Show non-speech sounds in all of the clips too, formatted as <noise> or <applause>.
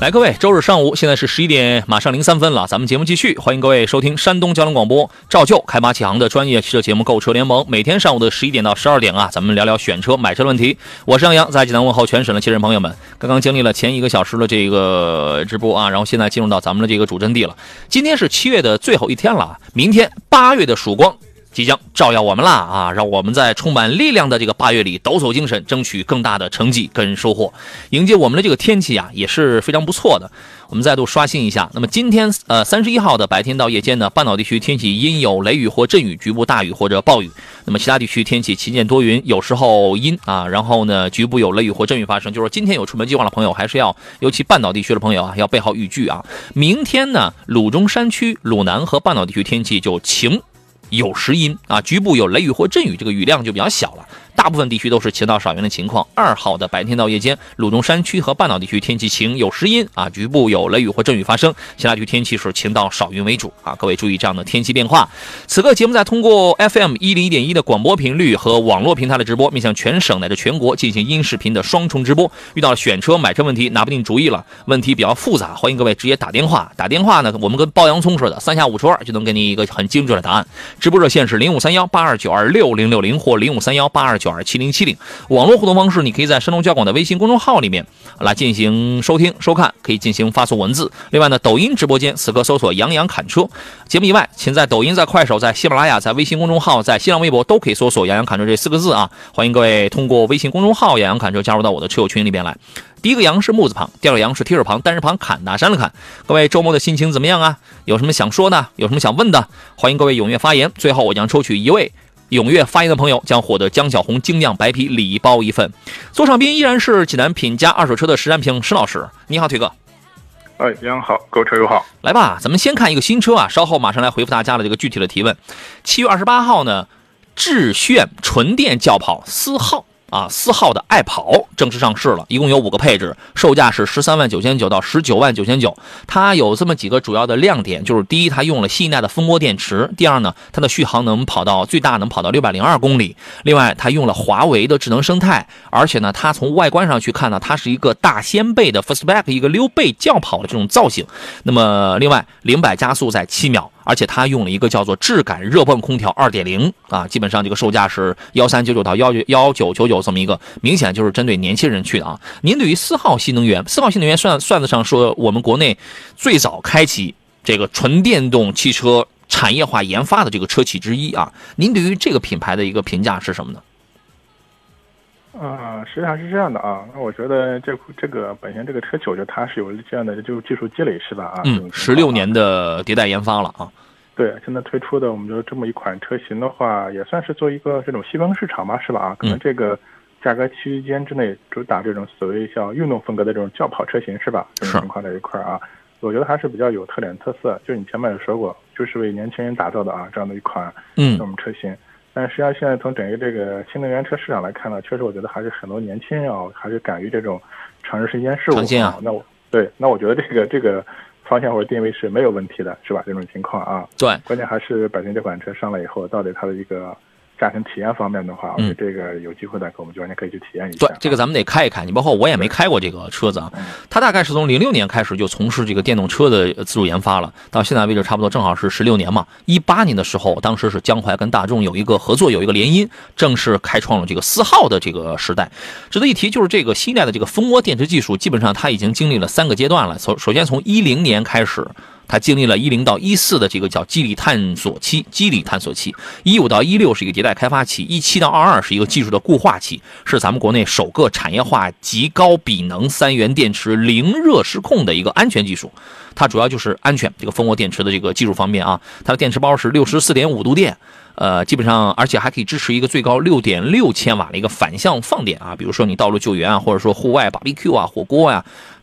来，各位，周日上午，现在是十一点，马上零三分了。咱们节目继续，欢迎各位收听山东交通广播，照旧开马启航的专业汽车节目《购车联盟》。每天上午的十一点到十二点啊，咱们聊聊选车、买车问题。我是杨洋，在济南问候全省的亲人朋友们。刚刚经历了前一个小时的这个直播啊，然后现在进入到咱们的这个主阵地了。今天是七月的最后一天了，明天八月的曙光。即将照耀我们啦啊！让我们在充满力量的这个八月里抖擞精神，争取更大的成绩跟收获。迎接我们的这个天气啊，也是非常不错的。我们再度刷新一下，那么今天呃三十一号的白天到夜间呢，半岛地区天气阴有雷雨或阵雨，局部大雨或者暴雨。那么其他地区天气晴间多云，有时候阴啊，然后呢局部有雷雨或阵雨发生。就是说今天有出门计划的朋友，还是要尤其半岛地区的朋友啊，要备好雨具啊。明天呢，鲁中山区、鲁南和半岛地区天气就晴。有时阴啊，局部有雷雨或阵雨，这个雨量就比较小了。大部分地区都是晴到少云的情况。二号的白天到夜间，鲁中山区和半岛地区天气晴，有时阴啊，局部有雷雨或阵雨发生。其他地区天气是晴到少云为主啊。各位注意这样的天气变化。此刻节目在通过 FM 一零一点一的广播频率和网络平台的直播，面向全省乃至全国进行音视频的双重直播。遇到选车买车问题拿不定主意了，问题比较复杂，欢迎各位直接打电话。打电话呢，我们跟剥洋葱似的，三下五除二就能给你一个很精准的答案。直播热线是零五三幺八二九二六零六零或零五三幺八二九二七零七零。网络互动方式，你可以在山东交广的微信公众号里面来进行收听收看，可以进行发送文字。另外呢，抖音直播间此刻搜索“杨洋侃车”节目以外，请在抖音、在快手、在喜马拉雅、在微信公众号、在新浪微博都可以搜索“杨洋侃车”这四个字啊。欢迎各位通过微信公众号“杨洋侃车”加入到我的车友群里边来。第一个“杨”是木字旁，第二个“杨”是提手旁，单人旁砍大山的砍。各位周末的心情怎么样啊？有什么想说的？有什么想问的？欢迎各位踊跃发言。最后，我将抽取一位。踊跃发言的朋友将获得江小红精酿白啤礼包一份。座上宾依然是济南品家二手车的石占平石老师，你好，腿哥。哎，杨好，购车友好。来吧，咱们先看一个新车啊，稍后马上来回复大家的这个具体的提问。七月二十八号呢，致炫纯电轿跑思皓。啊，四号的爱跑正式上市了，一共有五个配置，售价是十三万九千九到十九万九千九。它有这么几个主要的亮点，就是第一，它用了新一代的蜂窝电池；第二呢，它的续航能跑到最大能跑到六百零二公里。另外，它用了华为的智能生态，而且呢，它从外观上去看呢，它是一个大掀背的 Fastback 一个溜背轿跑的这种造型。那么，另外零百加速在七秒。而且它用了一个叫做质感热泵空调二点零啊，基本上这个售价是幺三九九到幺幺九九九这么一个，明显就是针对年轻人去的啊。您对于四号新能源，四号新能源算算得上说我们国内最早开启这个纯电动汽车产业化研发的这个车企之一啊。您对于这个品牌的一个评价是什么呢？啊，实际上是这样的啊，那我觉得这这个本身这个车企，我觉得它是有这样的就技术积累是吧？啊，嗯，十六年的迭代研发了啊。对，现在推出的我们觉得这么一款车型的话，也算是做一个这种细分市场吧，是吧？啊，可能这个价格区间之内主打这种所谓像运动风格的这种轿跑车型是吧？这种情况在一块儿啊，我觉得还是比较有特点特色。就你前面也说过，就是为年轻人打造的啊，这样的一款嗯这种车型。但实际上，现在从整个这个新能源车市场来看呢，确实我觉得还是很多年轻人啊，还是敢于这种尝试新鲜事物啊。那我对，那我觉得这个这个方向或者定位是没有问题的，是吧？这种情况啊，对，关键还是本身这款车上来以后，到底它的一个。驾乘体验方面的话，我觉得这个有机会的，我们就完全可以去体验一下。对，这个咱们得开一开。你包括我也没开过这个车子啊。它大概是从零六年开始就从事这个电动车的自主研发了，到现在为止差不多正好是十六年嘛。一八年的时候，当时是江淮跟大众有一个合作，有一个联姻，正式开创了这个四号的这个时代。值得一提就是这个新一代的这个蜂窝电池技术，基本上它已经经历了三个阶段了。首首先从一零年开始。它经历了一零到一四的这个叫机理探索期，机理探索期；一五到一六是一个迭代开发期；一七到二二是一个技术的固化期，是咱们国内首个产业化极高比能三元电池零热失控的一个安全技术。它主要就是安全，这个蜂窝电池的这个技术方面啊，它的电池包是六十四点五度电。呃，基本上而且还可以支持一个最高六点六千瓦的一个反向放电啊，比如说你道路救援啊，或者说户外 BBQ 啊、火锅呀、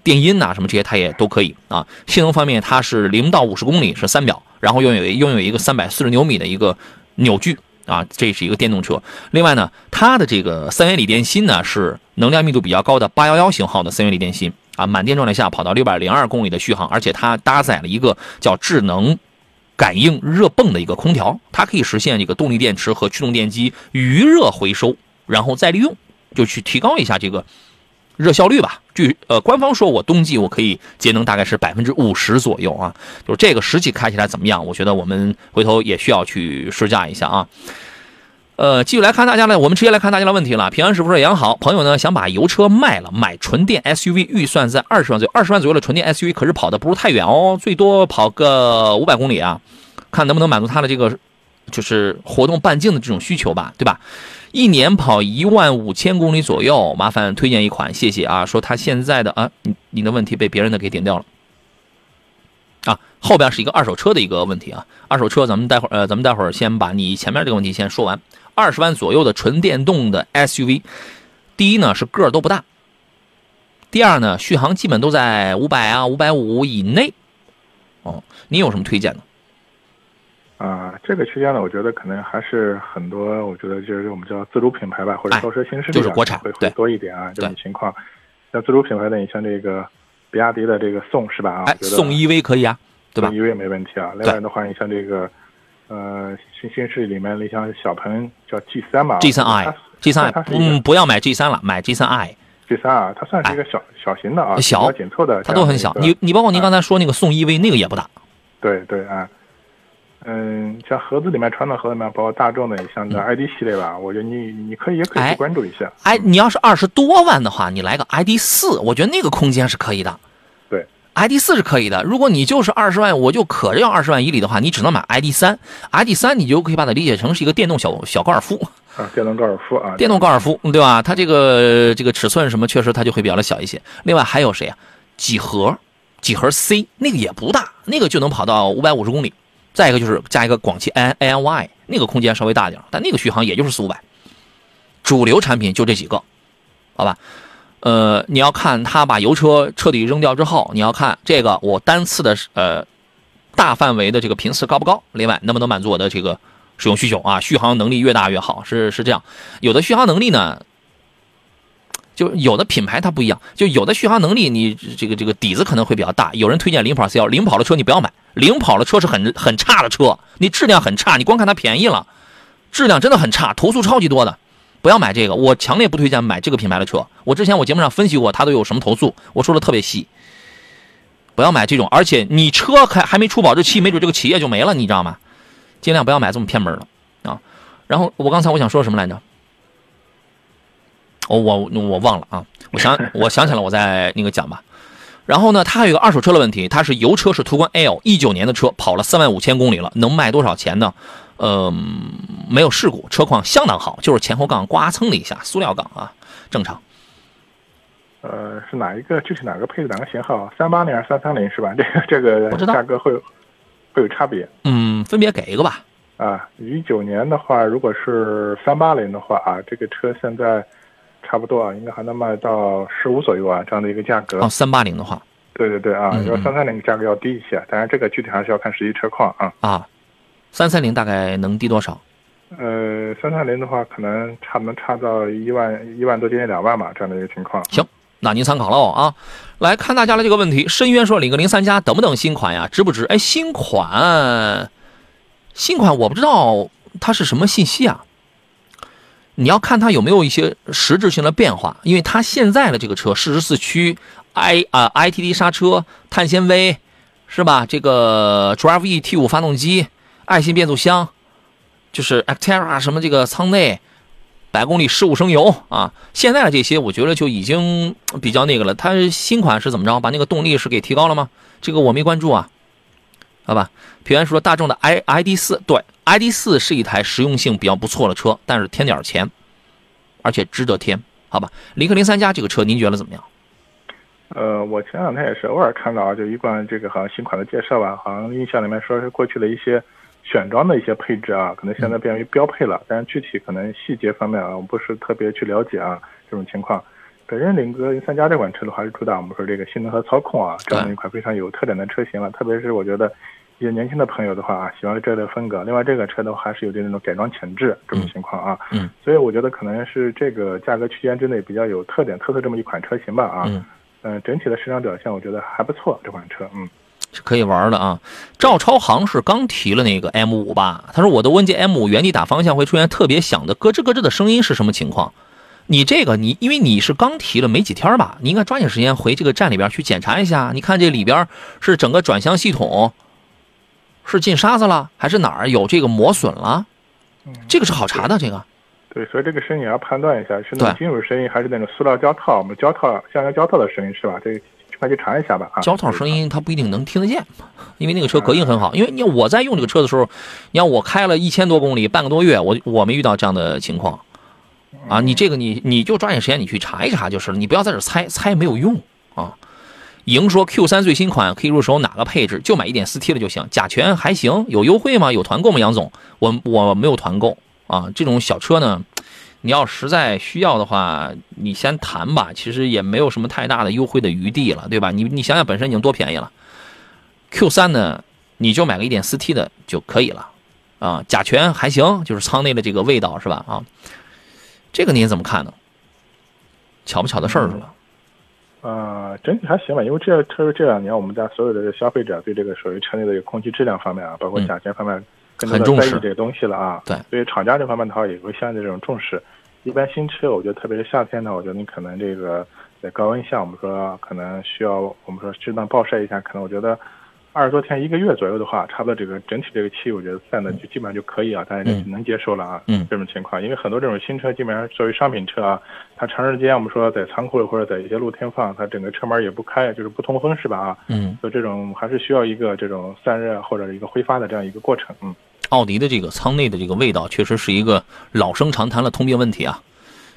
电音呐什么这些它也都可以啊。性能方面，它是零到五十公里是三秒，然后拥有拥有一个三百四十牛米的一个扭矩啊，这是一个电动车。另外呢，它的这个三元锂电芯呢是能量密度比较高的八幺幺型号的三元锂电芯啊，满电状态下跑到六百零二公里的续航，而且它搭载了一个叫智能。感应热泵的一个空调，它可以实现这个动力电池和驱动电机余热回收，然后再利用，就去提高一下这个热效率吧。据呃官方说，我冬季我可以节能大概是百分之五十左右啊。就是这个实际开起来怎么样？我觉得我们回头也需要去试驾一下啊。呃，继续来看大家呢，我们直接来看大家的问题了。平安师傅说杨好，朋友呢想把油车卖了，买纯电 SUV，预算在二十万左右，二十万左右的纯电 SUV，可是跑的不是太远哦，最多跑个五百公里啊，看能不能满足他的这个就是活动半径的这种需求吧，对吧？一年跑一万五千公里左右，麻烦推荐一款，谢谢啊。说他现在的啊，你你的问题被别人的给顶掉了。啊，后边是一个二手车的一个问题啊。二手车，咱们待会儿呃，咱们待会儿先把你前面这个问题先说完。二十万左右的纯电动的 SUV，第一呢是个儿都不大，第二呢续航基本都在五百啊五百五以内。哦，你有什么推荐的？啊，这个区间呢，我觉得可能还是很多，我觉得就是我们叫自主品牌吧，或者造车新势力，就是国产会会多一点啊，这种情况。像自主品牌的，你像这个比亚迪的这个宋是吧？啊，宋 EV 可以啊，对吧？宋 EV 没问题啊。另外的话，你像这个呃新新势力里面，你像小鹏叫 G 三嘛？G 三 i，G 三 i，嗯，不要买 G 三了，买 G 三 i。G 三啊，它算是一个小小型的啊，小紧凑的，它都很小。你你包括您刚才说那个宋 EV，那个也不大。对对啊。嗯，像盒子里面传统盒子里面，包括大众的，像这 ID 系列吧，我觉得你你可以也可以去关注一下。哎，你要是二十多万的话，你来个 ID 四，我觉得那个空间是可以的。对，ID 四是可以的。如果你就是二十万，我就可着要二十万以里的话，你只能买 ID 三。ID 三你就可以把它理解成是一个电动小小高尔夫啊，电动高尔夫啊，电动高尔夫，对吧？它这个这个尺寸什么，确实它就会比较的小一些。另外还有谁啊？几何，几何 C 那个也不大，那个就能跑到五百五十公里。再一个就是加一个广汽 A A N Y，那个空间稍微大点，但那个续航也就是四五百。主流产品就这几个，好吧？呃，你要看他把油车彻底扔掉之后，你要看这个我单次的呃大范围的这个频次高不高？另外能不能满足我的这个使用需求啊？续航能力越大越好，是是这样。有的续航能力呢，就有的品牌它不一样，就有的续航能力你这个这个底子可能会比较大。有人推荐零跑 C 幺，零跑的车你不要买。零跑的车是很很差的车，你质量很差，你光看它便宜了，质量真的很差，投诉超级多的，不要买这个，我强烈不推荐买这个品牌的车。我之前我节目上分析过，它都有什么投诉，我说的特别细，不要买这种，而且你车还还没出保质期，没准这个企业就没了，你知道吗？尽量不要买这么偏门的啊。然后我刚才我想说什么来着？我我我忘了啊，我想我想起来，我再那个讲吧。然后呢，它还有一个二手车的问题，它是油车，是途观 L，一九年的车，跑了三万五千公里了，能卖多少钱呢？呃，没有事故，车况相当好，就是前后杠刮蹭了一下，塑料杠啊，正常。呃，是哪一个？具体哪个配置？哪个型号？三八零还是三三零？是吧？这个这个价格会会有差别。嗯，分别给一个吧。啊，一九年的话，如果是三八零的话啊，这个车现在。差不多啊，应该还能卖到十五左右啊，这样的一个价格。哦，三八零的话，对对对啊，要三三零价格要低一些，当然这个具体还是要看实际车况啊。啊，三三零大概能低多少？呃，三三零的话，可能差能差到一万一万多，接近两万吧，这样的一个情况。行，那您参考喽啊。来看大家的这个问题，深渊说领个零三加等不等新款呀？值不值？哎，新款，新款我不知道它是什么信息啊。你要看它有没有一些实质性的变化，因为它现在的这个车适时四驱，i 啊 ITD 刹车，碳纤维，是吧？这个 Drive E T 五发动机，爱信变速箱，就是 Actera 什么这个舱内，百公里十五升油啊。现在的这些我觉得就已经比较那个了。它新款是怎么着？把那个动力是给提高了吗？这个我没关注啊。好吧，平安说大众的 i ID 四对 ID 四是一台实用性比较不错的车，但是添点钱，而且值得添，好吧？领克零三加这个车您觉得怎么样？呃，我前两天也是偶尔看到啊，就一贯这个好像新款的介绍吧，好像印象里面说是过去的一些选装的一些配置啊，可能现在变为标配了，但是具体可能细节方面啊，我不是特别去了解啊，这种情况。本身领克零三加这款车的话，是主打我们说这个性能和操控啊，这样一款非常有特点的车型了。特别是我觉得一些年轻的朋友的话啊，喜欢这类风格。另外这个车的话，还是有点那种改装潜质这种情况啊。嗯。所以我觉得可能是这个价格区间之内比较有特点、特色这么一款车型吧啊。嗯。嗯，整体的市场表现我觉得还不错，这款车嗯。是可以玩的啊。赵超航是刚提了那个 M 五吧？他说我的问界 M 五原地打方向会出现特别响的咯吱咯吱的声音是什么情况？你这个你因为你是刚提了没几天吧，你应该抓紧时间回这个站里边去检查一下。你看这里边是整个转向系统是进沙子了，还是哪儿有这个磨损了？这个是好查的。这个对，所以这个声音也要判断一下，是那种金属声音还是那种塑料胶套？我们胶套橡胶胶套的声音是吧？这快去查一下吧。啊，胶套声音它不一定能听得见，因为那个车隔音很好。因为你看我在用这个车的时候，你看我开了一千多公里，半个多月，我我没遇到这样的情况。啊，你这个你你就抓紧时间你去查一查就是了，你不要在这猜猜没有用莹说 Q 三最新款可以入手哪个配置？就买一点四 T 的就行。甲醛还行，有优惠吗？有团购吗？杨总，我我没有团购啊。这种小车呢，你要实在需要的话，你先谈吧。其实也没有什么太大的优惠的余地了，对吧？你你想想本身已经多便宜了。Q 三呢，你就买个一点四 T 的就可以了啊。甲醛还行，就是舱内的这个味道是吧？啊。这个您怎么看呢？巧不巧的事儿是吧？呃，整体还行吧，因为这特别这两年，我们家所有的消费者对这个属于车内的空气质量方面啊，包括甲醛方面，更加在意这个东西了啊。对，所以厂家这方面的话也会相应的这种重视。一般新车，我觉得特别是夏天呢，我觉得你可能这个在高温下，我们说可能需要我们说适当暴晒一下，可能我觉得。二十多天一个月左右的话，差不多这个整体这个气，我觉得散的就基本上就可以啊，大家就能接受了啊。嗯，这种情况，因为很多这种新车基本上作为商品车啊，它长时间我们说在仓库里或者在一些露天放，它整个车门也不开，就是不通风是吧？啊，嗯，所以这种还是需要一个这种散热或者一个挥发的这样一个过程。嗯，奥迪的这个舱内的这个味道确实是一个老生常谈的通病问题啊。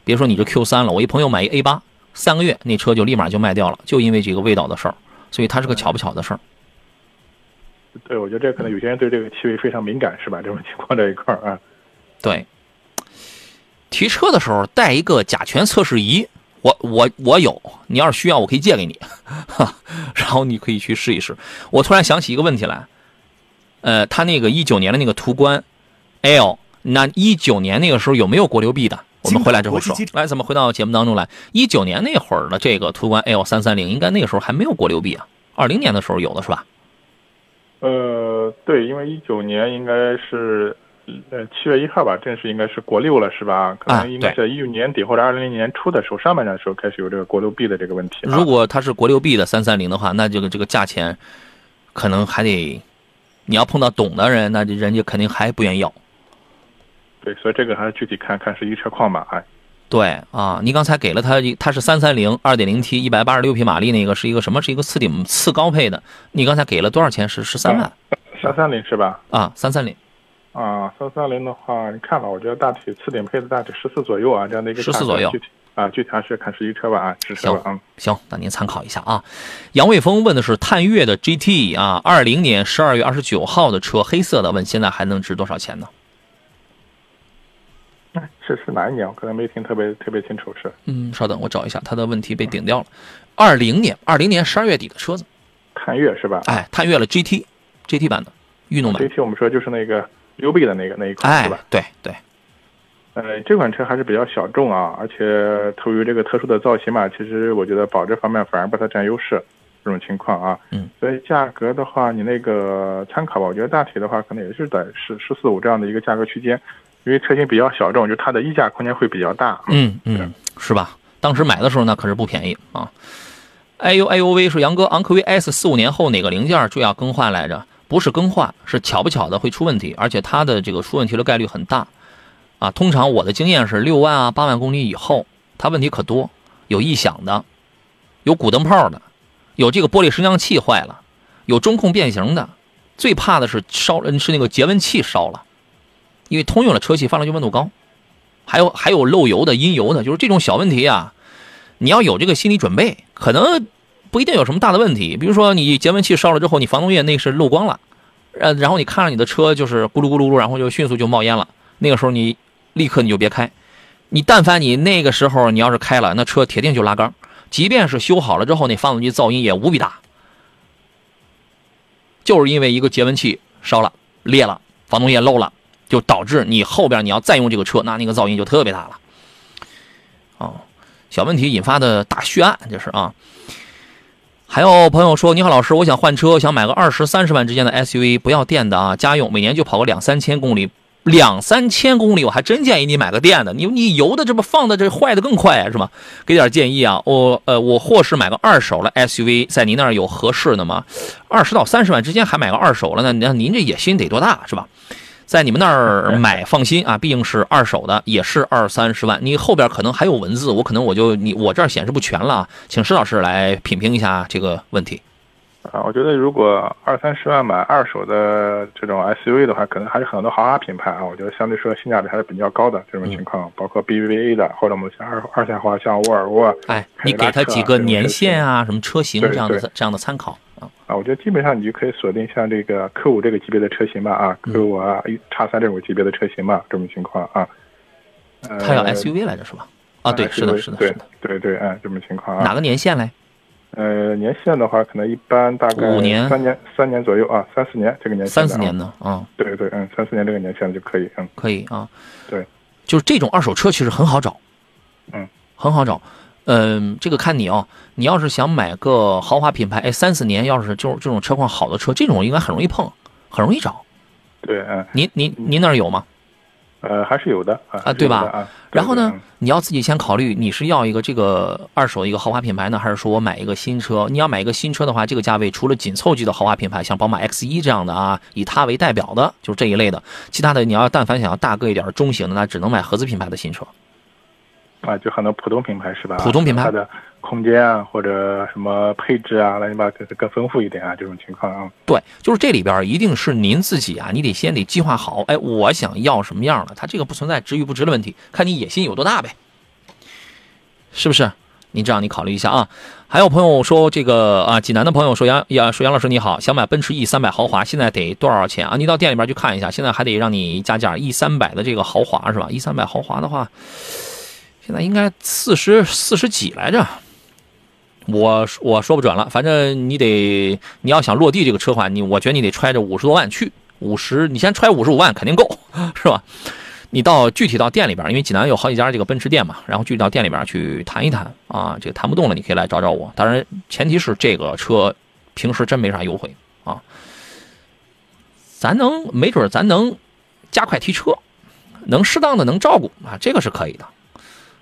别说你这 Q 三了，我一朋友买一 A 八，三个月那车就立马就卖掉了，就因为这个味道的事儿，所以它是个巧不巧的事儿。对，我觉得这可能有些人对这个气味非常敏感，是吧？这种情况这一块啊，对。提车的时候带一个甲醛测试仪，我我我有，你要是需要，我可以借给你，<laughs> 然后你可以去试一试。我突然想起一个问题来，呃，他那个一九年的那个途观 L，那一九年那个时候有没有国六 B 的？我们回来之后说。来，咱们回到节目当中来，一九年那会儿的这个途观 L 三三零，应该那个时候还没有国六 B 啊，二零年的时候有的是吧？呃，对，因为一九年应该是，呃七月一号吧，正式应该是国六了，是吧？可能应该在一九年底或者二零年初的时候，上半年的时候开始有这个国六 B 的这个问题。如果它是国六 B 的三三零的话，那这个这个价钱，可能还得，你要碰到懂的人，那人家肯定还不愿意要。对，所以这个还是具体看看实际车况吧，哎。对啊，你刚才给了他，他是三三零二点零 T，一百八十六匹马力，那个是一个什么？是一个次顶次高配的。你刚才给了多少钱？是十三万？三三零是吧？啊，三三零。啊，三三零的话，你看吧，我觉得大体次顶配的大体十四左右啊，这样的一个十四左右。啊，具体还是看实际车吧啊，实车吧。行，行，那您参考一下啊。杨卫峰问的是探岳的 GT 啊，二零年十二月二十九号的车，黑色的，问现在还能值多少钱呢？是是哪一年？我可能没听特别特别清楚。是，嗯，稍等，我找一下，他的问题被顶掉了。二零年，二零年十二月底的车子，探岳是吧？哎，探岳了 GT，GT 版的运动版。GT 我们说就是那个溜臂的那个那一款是吧？对对。呃，这款车还是比较小众啊，而且出于这个特殊的造型嘛，其实我觉得保值方面反而不太占优势。这种情况啊，嗯，所以价格的话，你那个参考吧，我觉得大体的话，可能也是在十十四五这样的一个价格区间。因为车型比较小众，就它的溢价空间会比较大。嗯嗯，是吧？当时买的时候那可是不便宜啊。哎呦哎呦喂，说杨哥，昂科威 S 四五年后哪个零件就要更换来着？不是更换，是巧不巧的会出问题，而且它的这个出问题的概率很大啊。通常我的经验是六万啊八万公里以后，它问题可多，有异响的，有鼓灯泡的，有这个玻璃升降器坏了，有中控变形的，最怕的是烧是那个节温器烧了。因为通用的车系发动机温度高，还有还有漏油的、阴油的，就是这种小问题啊，你要有这个心理准备，可能不一定有什么大的问题。比如说你节温器烧了之后，你防冻液那是漏光了，呃，然后你看着你的车就是咕噜咕噜噜，然后就迅速就冒烟了，那个时候你立刻你就别开，你但凡你那个时候你要是开了，那车铁定就拉缸，即便是修好了之后，那发动机噪音也无比大，就是因为一个节温器烧了裂了，防冻液漏了，就导致你后边你要再用这个车，那那个噪音就特别大了。哦，小问题引发的大血案，这是啊。还有朋友说：“你好，老师，我想换车，想买个二十三十万之间的 SUV，不要电的啊，家用，每年就跑个两三千公里，两三千公里，我还真建议你买个电的。你你油的这不放的这坏的更快是吗？给点建议啊。我呃，我或是买个二手的 SUV，在您那儿有合适的吗？二十到三十万之间还买个二手了，那那您这野心得多大是吧？”在你们那儿买，放心啊，毕竟是二手的，也是二三十万。你后边可能还有文字，我可能我就你我这儿显示不全了啊，请施老师来品评一下这个问题。啊，我觉得如果二三十万买二手的这种 SUV 的话，可能还是很多豪华品牌啊。我觉得相对说性价比还是比较高的这种情况，包括 BBA 的，或者我们像二二线豪华像沃尔沃。哎，你给他几个年限啊，什么车型这样的这样的参考。啊，我觉得基本上你就可以锁定像这个 Q 五这个级别的车型吧，啊，Q 五啊，叉三这种级别的车型吧，这种情况啊。他要 SUV 来着是吧？啊，对，是的，是的，是的，对对，哎，这种情况啊。哪个年限嘞？呃，年限的话，可能一般大概五年、三年、三年左右啊，三四年这个年限。三四年的啊。对对，嗯，三四年这个年限就可以，嗯，可以啊。对，就是这种二手车其实很好找，嗯，很好找。嗯，这个看你哦。你要是想买个豪华品牌，哎，三四年要是就是这种车况好的车，这种应该很容易碰，很容易找。对，嗯。您您您那儿有吗？呃，还是有的啊，对吧？啊。然后呢，你要自己先考虑，你是要一个这个二手一个豪华品牌呢，还是说我买一个新车？你要买一个新车的话，这个价位除了紧凑级的豪华品牌，像宝马 X 一这样的啊，以它为代表的，就是这一类的。其他的，你要但凡想要大个一点、中型的，那只能买合资品牌的新车。啊，就很多普通品牌是吧？普通品牌它的空间啊，或者什么配置啊，乱七八糟更丰富一点啊，这种情况啊。对，就是这里边一定是您自己啊，你得先得计划好，哎，我想要什么样的，它这个不存在值与不值的问题，看你野心有多大呗，是不是？你这样你考虑一下啊。还有朋友说这个啊，济南的朋友说杨杨说杨老师你好，想买奔驰 E 三百豪华，现在得多少钱啊？你到店里边去看一下，现在还得让你加价，E 三百的这个豪华是吧？E 三百豪华的话。现在应该四十四十几来着，我我说不准了，反正你得你要想落地这个车款，你我觉得你得揣着五十多万去，五十你先揣五十五万肯定够，<laughs> 是吧？你到具体到店里边，因为济南有好几家这个奔驰店嘛，然后具体到店里边去谈一谈啊，这个谈不动了，你可以来找找我。当然前提是这个车平时真没啥优惠啊，咱能没准咱能加快提车，能适当的能照顾啊，这个是可以的。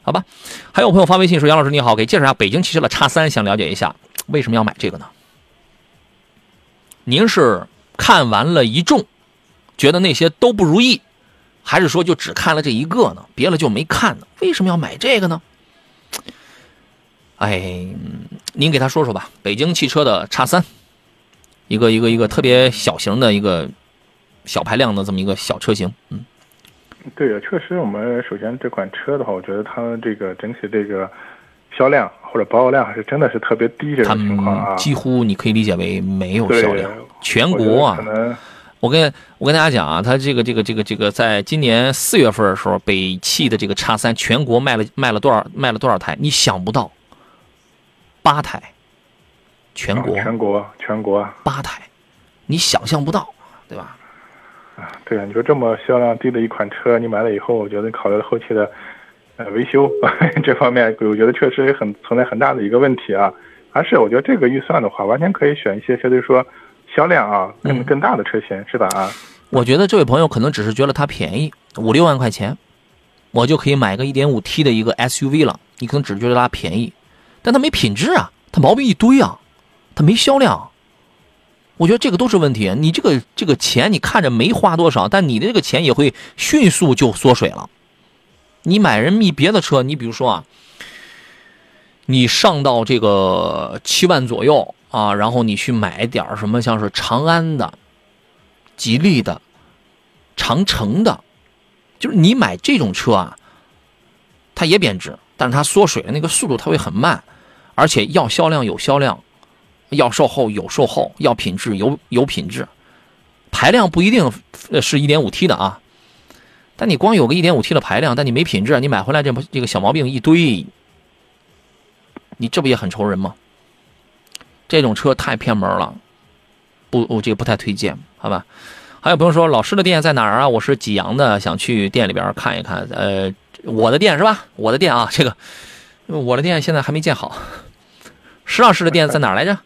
好吧，还有朋友发微信说：“杨老师你好，给介绍一下北京汽车的叉三，想了解一下为什么要买这个呢？您是看完了一众，觉得那些都不如意，还是说就只看了这一个呢？别了就没看呢？为什么要买这个呢？哎，您给他说说吧。北京汽车的叉三，一个一个一个特别小型的一个小排量的这么一个小车型，嗯。”对啊，确实，我们首先这款车的话，我觉得它这个整体这个销量或者保有量还是真的是特别低这种情况啊，几乎你可以理解为没有销量。全国啊，我跟我跟大家讲啊，它这个这个这个这个，在今年四月份的时候，北汽的这个叉三全国卖了卖了多少卖了多少台？你想不到，八台，全国全国全国八台，你想象不到，对吧？对啊，你说这么销量低的一款车，你买了以后，我觉得考虑后期的呃维修 <laughs> 这方面，我觉得确实很存在很大的一个问题啊。还是我觉得这个预算的话，完全可以选一些相对说销量啊更更大的车型，是吧？啊，我觉得这位朋友可能只是觉得它便宜，五六万块钱，我就可以买个一点五 T 的一个 SUV 了。你可能只是觉得它便宜，但它没品质啊，它毛病一堆啊，它没销量。我觉得这个都是问题。你这个这个钱，你看着没花多少，但你的这个钱也会迅速就缩水了。你买人觅别的车，你比如说啊，你上到这个七万左右啊，然后你去买点什么，像是长安的、吉利的、长城的，就是你买这种车啊，它也贬值，但是它缩水的那个速度它会很慢，而且要销量有销量。要售后有售后，要品质有有品质，排量不一定是一点五 T 的啊，但你光有个一点五 T 的排量，但你没品质，你买回来这这个小毛病一堆，你这不也很愁人吗？这种车太偏门了，不，我这个不太推荐，好吧？还有朋友说，老师的店在哪儿啊？我是济阳的，想去店里边看一看。呃，我的店是吧？我的店啊，这个我的店现在还没建好。石老师的店在哪儿来着？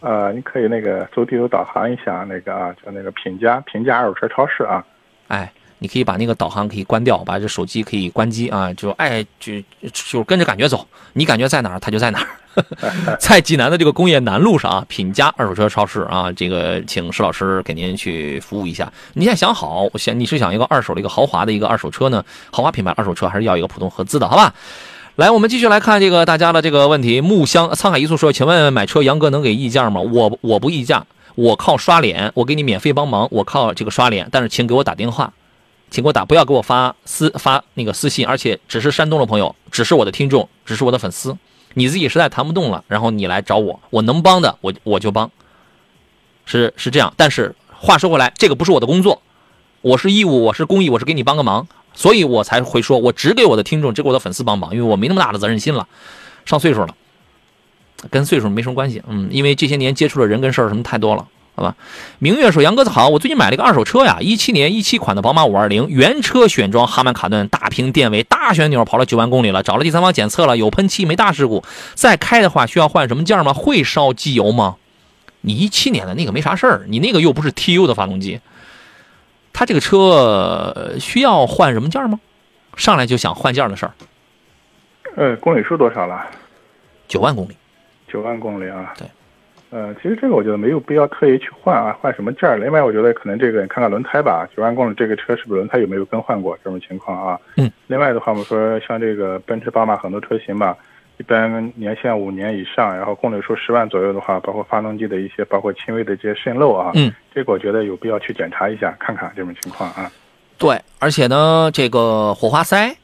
呃，你可以那个走地图导航一下，那个啊，叫那个品家品家二手车超市啊。哎。你可以把那个导航可以关掉，把这手机可以关机啊，就爱就就跟着感觉走，你感觉在哪儿，它就在哪儿。<laughs> 在济南的这个工业南路上啊，品家二手车超市啊，这个请石老师给您去服务一下。你现在想好，我想你是想一个二手的一个豪华的一个二手车呢，豪华品牌二手车，还是要一个普通合资的，好吧？来，我们继续来看这个大家的这个问题。木香沧海一粟说，请问买车杨哥能给溢价吗？我我不溢价，我靠刷脸，我给你免费帮忙，我靠这个刷脸，但是请给我打电话。请给我打，不要给我发私发那个私信，而且只是山东的朋友，只是我的听众，只是我的粉丝。你自己实在谈不动了，然后你来找我，我能帮的我我就帮，是是这样。但是话说回来，这个不是我的工作，我是义务，我是公益，我是给你帮个忙，所以我才会说我只给我的听众，只给我的粉丝帮忙，因为我没那么大的责任心了，上岁数了，跟岁数没什么关系。嗯，因为这些年接触的人跟事儿什么太多了。好吧，明月说：“杨哥子好，我最近买了一个二手车呀，一七年一七款的宝马五二零，原车选装哈曼卡顿，大屏电尾，大旋钮，跑了九万公里了，找了第三方检测了，有喷漆，没大事故。再开的话需要换什么件吗？会烧机油吗？你一七年的那个没啥事儿，你那个又不是 TU 的发动机，他这个车需要换什么件吗？上来就想换件的事儿。呃，公里数多少了？九万公里。九万公里啊。对。”呃，其实这个我觉得没有必要特意去换啊，换什么件儿？另外，我觉得可能这个你看看轮胎吧，九万公里这个车是不是轮胎有没有更换过这种情况啊？嗯。另外的话，我们说像这个奔驰、宝马很多车型吧，一般年限五年以上，然后公里数十万左右的话，包括发动机的一些，包括轻微的这些渗漏啊，嗯，这个我觉得有必要去检查一下，看看这种情况啊。对，而且呢，这个火花塞。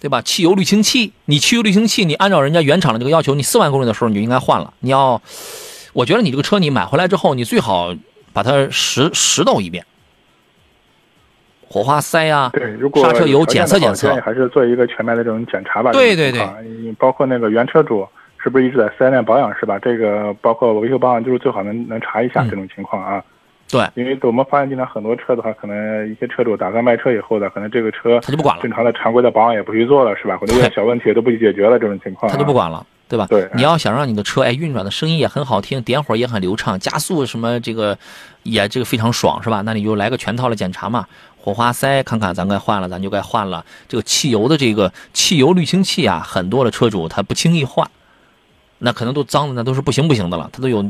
对吧？汽油滤清器，你汽油滤清器，你按照人家原厂的这个要求，你四万公里的时候你就应该换了。你要，我觉得你这个车你买回来之后，你最好把它拾拾掇一遍。火花塞呀，对，如果刹车油检测检测，还是做一个全面的这种检查吧。对对对，包括那个原车主是不是一直在四 S 店保养是吧？这个包括维修保养，就是最好能能查一下这种情况啊。对，因为我们发现，经常很多车的话，可能一些车主打算卖车以后的，可能这个车他就不管了，正常的常规的保养也不去做了，是吧？或者有小问题都不去解决了，这种情况他就不管了，对吧？对，你要想让你的车哎运转的声音也很好听，点火也很流畅，加速什么这个也这个非常爽，是吧？那你就来个全套的检查嘛，火花塞看看咱该换了，咱就该换了。这个汽油的这个汽油滤清器啊，很多的车主他不轻易换。那可能都脏的，那都是不行不行的了。它都有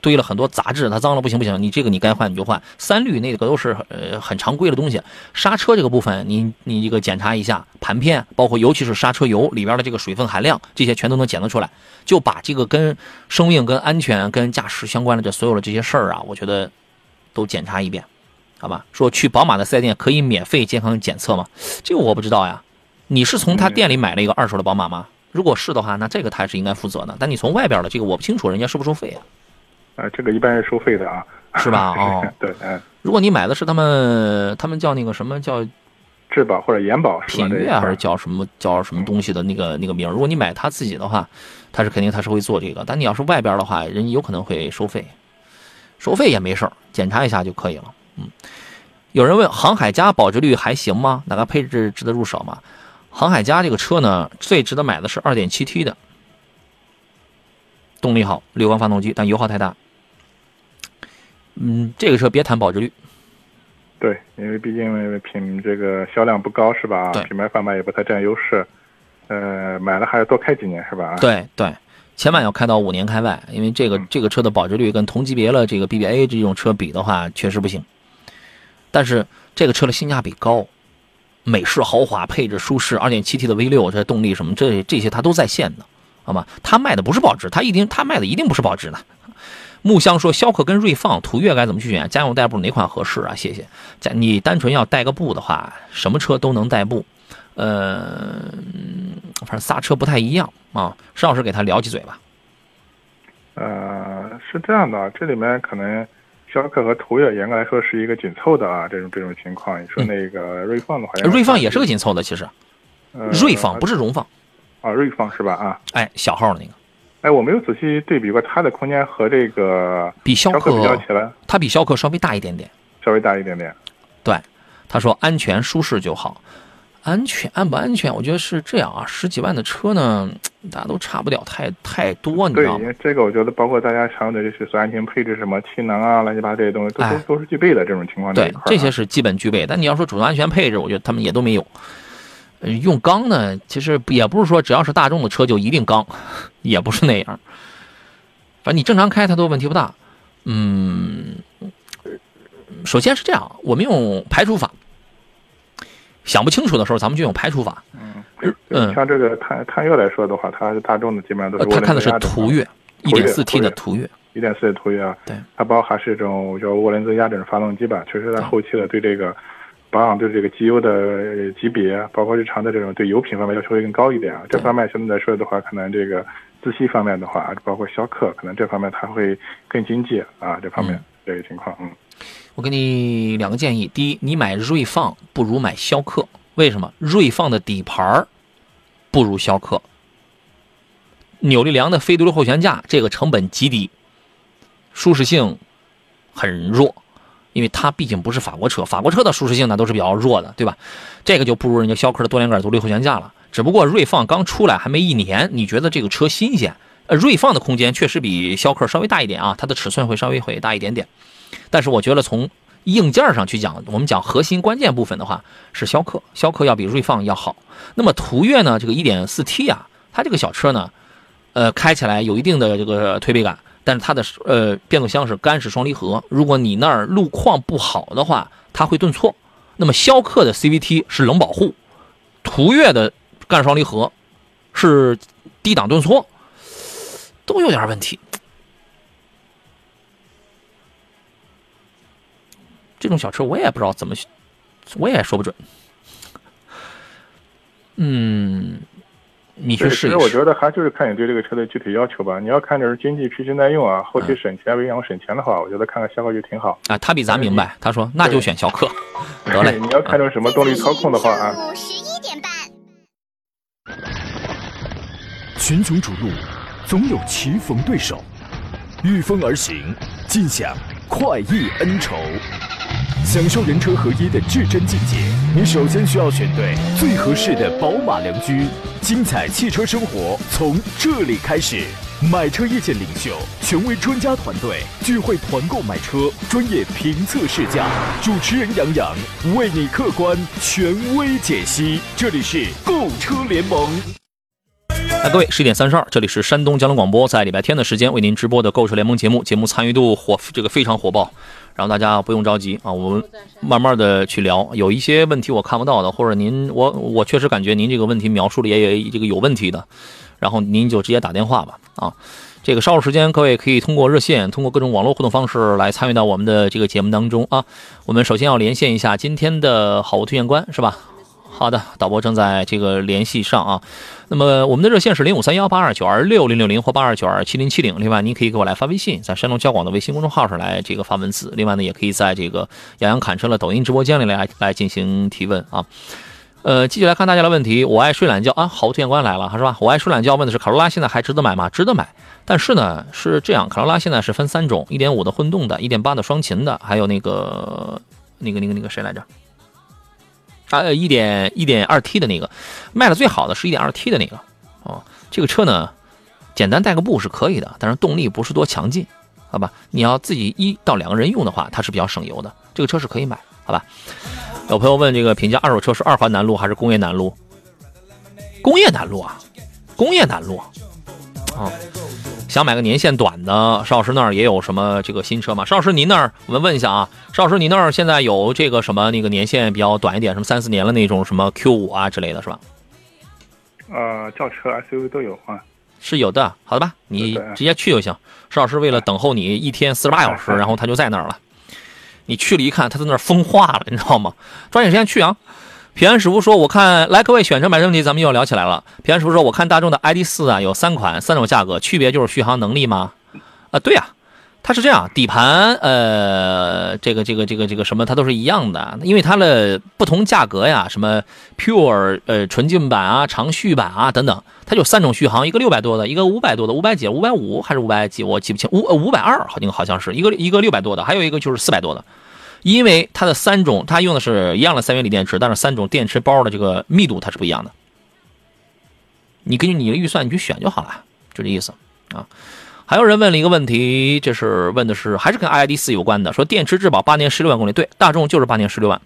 堆了很多杂质，它脏了不行不行。你这个你该换你就换。三滤那个都是呃很常规的东西。刹车这个部分，你你这个检查一下盘片，包括尤其是刹车油里边的这个水分含量，这些全都能检测出来。就把这个跟生命、跟安全、跟驾驶相关的这所有的这些事儿啊，我觉得都检查一遍，好吧？说去宝马的四 S 店可以免费健康检测吗？这个我不知道呀。你是从他店里买了一个二手的宝马吗？如果是的话，那这个他是应该负责的。但你从外边的这个我不清楚，人家收不收费啊？呃，这个一般是收费的啊，是吧？<laughs> 哦，对，嗯。如果你买的是他们，他们叫那个什么叫质保或者延保，品悦还是叫什么叫什么东西的那个那个名？如果你买他自己的话，他是肯定他是会做这个。但你要是外边的话，人有可能会收费，收费也没事儿检查一下就可以了。嗯。有人问航海家保值率还行吗？哪个配置值得入手吗？航海家这个车呢，最值得买的是 2.7T 的，动力好，六缸发动机，但油耗太大。嗯，这个车别谈保值率。对，因为毕竟品这个销量不高，是吧？品牌贩卖也不太占优势。呃，买了还要多开几年，是吧？对对，千万要开到五年开外，因为这个这个车的保值率跟同级别了这个 BBA 这种车比的话，确实不行。但是这个车的性价比高。美式豪华，配置舒适，2.7T 的 V6，这动力什么，这这些它都在线的，好吗？它卖的不是保值，它一定它卖的一定不是保值的。木香说，逍客跟锐放、途岳该怎么去选？家用代步哪款合适啊？谢谢。你单纯要代个步的话，什么车都能代步，呃，反正仨车不太一样啊。邵老师给他聊几嘴吧。呃，是这样的，这里面可能。逍客和途岳严格来说是一个紧凑的啊，这种这种情况。你说那个瑞放的话，瑞放也是个紧凑的，其实，呃锐放不是荣放，啊，瑞放是吧？啊，哎，小号的那个，哎，我没有仔细对比过它的空间和这个比逍客比较起来它比逍客稍微大一点点。稍微大一点点。对，他说安全舒适就好。安全安不安全？我觉得是这样啊，十几万的车呢，<tsk> 大家都差不了太太多，你知，道吗？因为这个我觉得包括大家常用的这些所安全配置，什么气囊啊、乱七八糟这些东西，都哎都都是具备的。这种情况对这些是基本具备。但你要说主动安全配置，我觉得他们也都没有。呃用钢呢，其实也不是说只要是大众的车就一定钢，<laughs> 也不是那样。反正你正常开它都问题不大。嗯，首先是这样，我们用排除法。想不清楚的时候，咱们就用排除法。嗯嗯像这个探探岳来说的话，它是大众的基本上都是涡轮呃他看的是途岳，一点四 T 的途途岳。一点四的途岳啊，对，它包含是一种叫涡轮增压这种发动机吧，确实在后期的对这个保养对这个机油的呃级别，包括日常的这种对油品方面要求会更高一点啊。这方面相对来说的话，可能这个自吸方面的话，包括逍客，可能这方面它会更经济啊，这方面、这个情况，嗯。我给你两个建议：第一，你买锐放不如买逍客，为什么？锐放的底盘儿不如逍客，扭力梁的非独立后悬架这个成本极低，舒适性很弱，因为它毕竟不是法国车，法国车的舒适性呢都是比较弱的，对吧？这个就不如人家逍客的多连杆独立后悬架了。只不过锐放刚出来还没一年，你觉得这个车新鲜？呃，锐放的空间确实比逍客稍微大一点啊，它的尺寸会稍微会大一点点。但是我觉得从硬件上去讲，我们讲核心关键部分的话，是逍客，逍客要比锐放要好。那么途岳呢，这个 1.4T 啊，它这个小车呢，呃，开起来有一定的这个推背感，但是它的呃变速箱是干式双离合，如果你那儿路况不好的话，它会顿挫。那么逍客的 CVT 是冷保护，途岳的干双离合是低档顿挫，都有点问题。这种小车我也不知道怎么，我也说不准。嗯，你去，试一试。其实我觉得还就是看你对这个车的具体要求吧。你要看着是经济、皮实耐用啊，后期省钱为让省钱的话，我觉得看看逍客就挺好。啊，他比咱明白。他说那就选逍客。得嘞 <laughs> 你要看重什么动力操控的话啊，十一点半。群雄逐鹿，总有棋逢对手，御风而行，尽享快意恩仇。享受人车合一的至臻境界，你首先需要选对最合适的宝马良驹。精彩汽车生活从这里开始。买车意见领袖，权威专家团队聚会团购买车，专业评测试驾，主持人杨洋为你客观权威解析。这里是购车联盟。哎，各位，十一点三十二，这里是山东交通广播，在礼拜天的时间为您直播的购车联盟节目，节目参与度火，这个非常火爆。然后大家不用着急啊，我们慢慢的去聊。有一些问题我看不到的，或者您我我确实感觉您这个问题描述的也有这个有问题的，然后您就直接打电话吧啊。这个稍后时间，各位可以通过热线，通过各种网络互动方式来参与到我们的这个节目当中啊。我们首先要连线一下今天的好物推荐官，是吧？好的，导播正在这个联系上啊。那么我们的热线是零五三幺八二九二六零六零或八二九二七零七零。另外，您可以给我来发微信，在山东交广的微信公众号上来这个发文字。另外呢，也可以在这个杨洋侃车的抖音直播间里来来进行提问啊。呃，继续来看大家的问题。我爱睡懒觉啊，好物推荐官来了，是吧？我爱睡懒觉问的是卡罗拉现在还值得买吗？值得买，但是呢是这样，卡罗拉现在是分三种：一点五的混动的，一点八的双擎的，还有那个那个那个那个谁来着？啊，一点一点二 T 的那个，卖的最好的是一点二 T 的那个，哦，这个车呢，简单带个步是可以的，但是动力不是多强劲，好吧？你要自己一到两个人用的话，它是比较省油的，这个车是可以买，好吧？有朋友问这个评价二手车是二环南路还是工业南路？工业南路啊，工业南路啊，想买个年限短的，邵老师那儿也有什么这个新车吗？邵老师您那儿，我们问一下啊，邵老师您那儿现在有这个什么那个年限比较短一点，什么三四年了那种什么 Q 五啊之类的是吧？呃，轿车、SUV 都有啊。是有的，好的吧？你直接去就行。邵老师为了等候你一天四十八小时，<laughs> 然后他就在那儿了。你去了一看，他在那儿风化了，你知道吗？抓紧时间去啊！平安师傅说：“我看来各位选车买车问题，咱们又要聊起来了。”平安师傅说：“我看大众的 ID 四啊，有三款，三种价格，区别就是续航能力吗？”啊，对呀、它是这样，底盘呃，这个这个这个这个什么，它都是一样的，因为它的不同价格呀，什么 Pure 呃纯净版啊、长续版啊等等，它就三种续航，一个六百多的，一个五百多的，五百几、五百五还是五百几，我记不清，五五百二好像好像是一个一个六百多的，还有一个就是四百多的，因为它的三种，它用的是一样的三元锂电池，但是三种电池包的这个密度它是不一样的，你根据你的预算你去选就好了，就这意思啊。还有人问了一个问题，这是问的是还是跟 iD 四有关的，说电池质保八年十六万公里，对，大众就是八年十六万。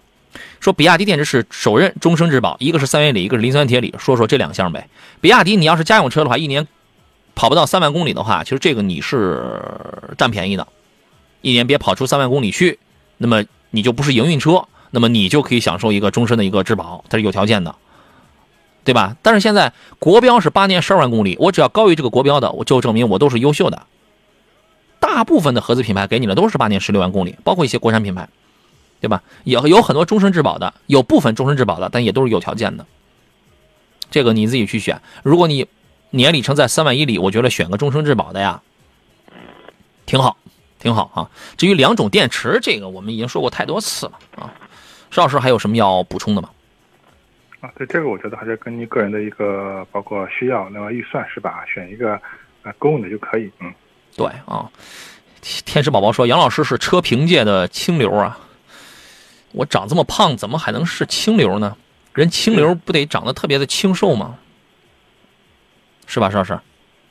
说比亚迪电池是首任终身质保，一个是三元锂，一个是磷酸铁锂，说说这两项呗。比亚迪你要是家用车的话，一年跑不到三万公里的话，其实这个你是占便宜的，一年别跑出三万公里去，那么你就不是营运车，那么你就可以享受一个终身的一个质保，它是有条件的。对吧？但是现在国标是八年十二万公里，我只要高于这个国标的，我就证明我都是优秀的。大部分的合资品牌给你的都是八年十六万公里，包括一些国产品牌，对吧？也有很多终身质保的，有部分终身质保的，但也都是有条件的。这个你自己去选。如果你年里程在三万以里，我觉得选个终身质保的呀，挺好，挺好啊。至于两种电池，这个我们已经说过太多次了啊。邵老师还有什么要补充的吗？啊，对这个我觉得还是根据个人的一个包括需要，那么预算是吧？选一个啊够用的就可以。嗯，对啊。天使宝宝说：“杨老师是车评界的清流啊，我长这么胖，怎么还能是清流呢？人清流不得长得特别的清瘦吗？是吧，邵老师？